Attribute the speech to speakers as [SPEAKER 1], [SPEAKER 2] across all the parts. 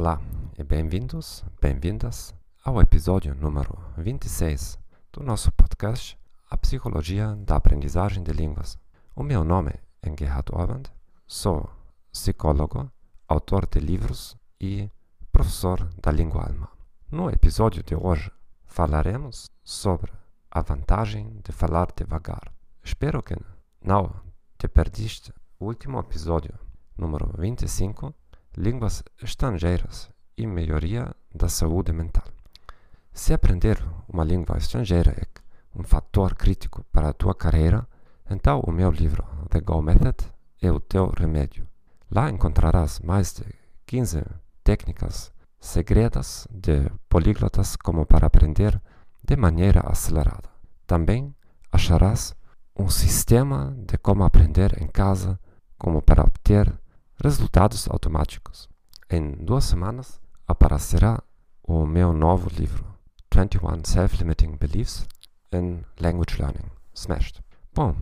[SPEAKER 1] Olá e bem-vindos, bem-vindas ao episódio número 26 do nosso podcast A Psicologia da Aprendizagem de Línguas. O meu nome é Gerhard Orband, sou psicólogo, autor de livros e professor da língua alemã. No episódio de hoje falaremos sobre a vantagem de falar devagar. Espero que não te perdiste o último episódio, número 25, Línguas Estrangeiras e Melhoria da Saúde Mental. Se aprender uma língua estrangeira é um fator crítico para a tua carreira, então o meu livro The Go Method é o teu remédio. Lá encontrarás mais de 15 técnicas segredas de políglotas como para aprender de maneira acelerada. Também acharás um sistema de como aprender em casa, como para obter resultados automáticos. Em duas semanas aparecerá o meu novo livro, 21 Self-Limiting Beliefs in Language Learning, Smashed. Bom,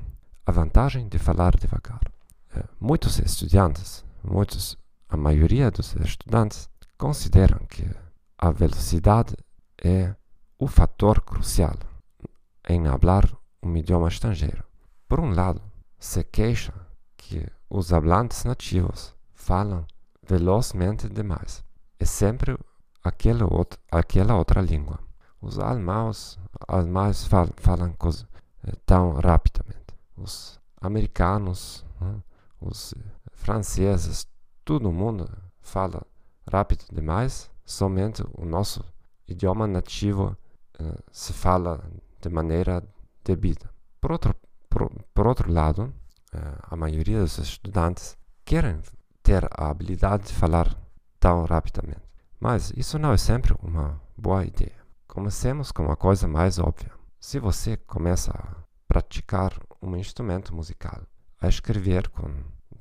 [SPEAKER 1] a vantagem de falar devagar. Eh, muitos estudantes, muitos, a maioria dos estudantes, consideram que a velocidade é o fator crucial em falar um idioma estrangeiro. Por um lado, se queixa que os hablantes nativos falam velozmente demais. É sempre aquela outra, aquela outra língua. Os alemãos, alemães falam, falam coisa, eh, tão rapidamente. Os americanos, né, os franceses, todo mundo fala rápido demais. Somente o nosso idioma nativo uh, se fala de maneira debida. Por outro, por, por outro lado, a maioria dos estudantes querem ter a habilidade de falar tão rapidamente. Mas isso não é sempre uma boa ideia. Comecemos com uma coisa mais óbvia. Se você começa a praticar um instrumento musical, a escrever com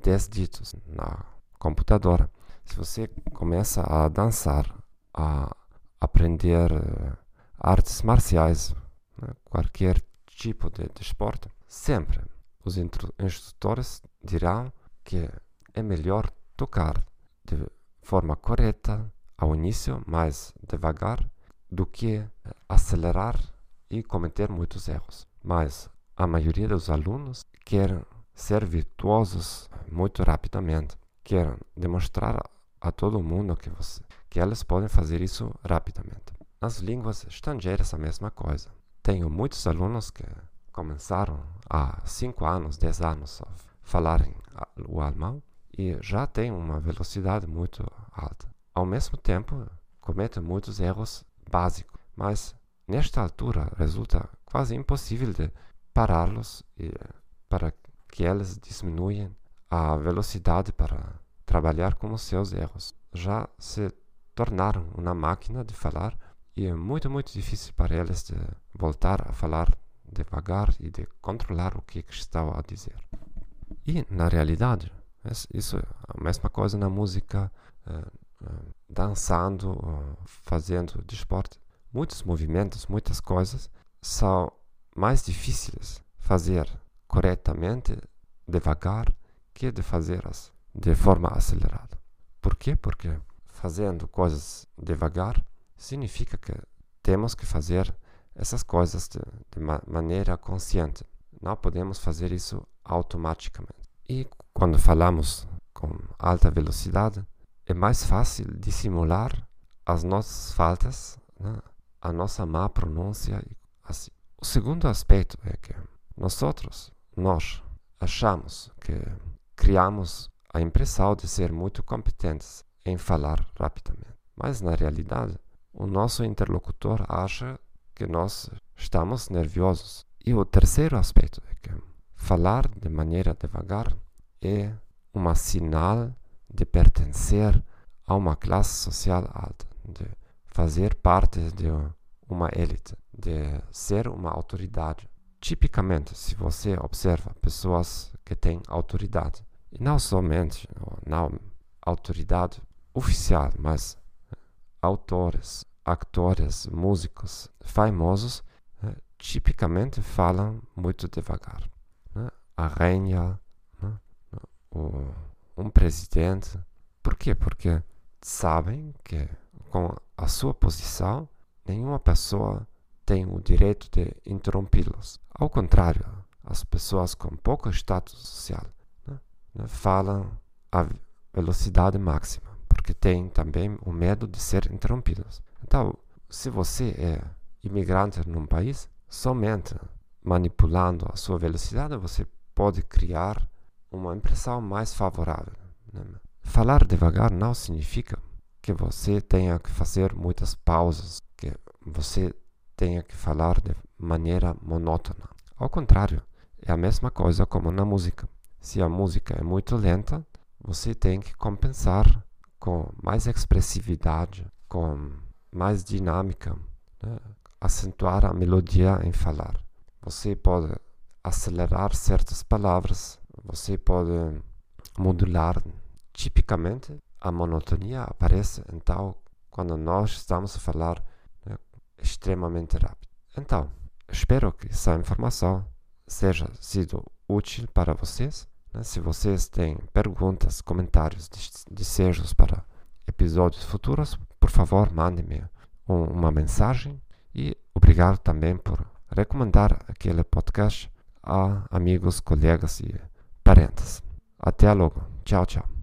[SPEAKER 1] 10 ditos na computadora, se você começa a dançar, a aprender uh, artes marciais, né, qualquer tipo de, de esporte, sempre os instrutores dirão que é melhor tocar de forma correta ao início, mais devagar, do que acelerar e cometer muitos erros. Mas a maioria dos alunos quer ser virtuosos muito rapidamente, querem demonstrar a todo mundo que, você, que elas podem fazer isso rapidamente. Nas línguas estrangeiras, a mesma coisa. Tenho muitos alunos que começaram há 5 anos, 10 anos a falarem o alemão e já têm uma velocidade muito alta. Ao mesmo tempo, cometem muitos erros básicos, mas nesta altura resulta quase impossível de pará-los para que eles diminuam a velocidade para trabalhar com os seus erros. Já se tornaram uma máquina de falar e é muito, muito difícil para eles de voltar a falar devagar e de controlar o que, que estão a dizer. E, na realidade, isso é a mesma coisa na música, uh, uh, dançando, uh, fazendo desporto. Muitos movimentos, muitas coisas são mais difíceis fazer corretamente, devagar, que de fazê-las de forma acelerada. Por quê? Porque fazendo coisas devagar significa que temos que fazer essas coisas de, de ma maneira consciente. Não podemos fazer isso automaticamente. E quando falamos com alta velocidade, é mais fácil dissimular as nossas faltas, né? a nossa má pronúncia. Assim. O segundo aspecto é que nós outros, nós achamos que criamos a impressão de ser muito competentes em falar rapidamente. Mas na realidade, o nosso interlocutor acha que nós estamos nerviosos. E o terceiro aspecto é que falar de maneira devagar é um sinal de pertencer a uma classe social alta, de fazer parte de uma elite, de ser uma autoridade. Tipicamente, se você observa pessoas que têm autoridade, e não somente não autoridade oficial, mas autores, atores, músicos famosos, né, tipicamente falam muito devagar. Né? A rainha, né? o, um presidente. Por quê? Porque sabem que com a sua posição nenhuma pessoa tem o direito de interrompi-los. Ao contrário, as pessoas com pouco status social né, né falam a velocidade máxima, porque têm também o medo de ser interrompidos. Então, se você é imigrante num país, somente manipulando a sua velocidade você pode criar uma impressão mais favorável. Né? Falar devagar não significa que você tenha que fazer muitas pausas, que você tenha que falar de maneira monótona. Ao contrário, é a mesma coisa como na música. Se a música é muito lenta, você tem que compensar com mais expressividade, com mais dinâmica, né? acentuar a melodia em falar. Você pode acelerar certas palavras, você pode modular. Tipicamente, a monotonia aparece então quando nós estamos a falar né, extremamente rápido. Então, espero que essa informação seja sido útil para vocês. Né? Se vocês têm perguntas, comentários, desejos para episódios futuros, por favor, mandem-me um, uma mensagem e obrigado também por recomendar aquele podcast a amigos, colegas e parentes. Até logo. Tchau, tchau.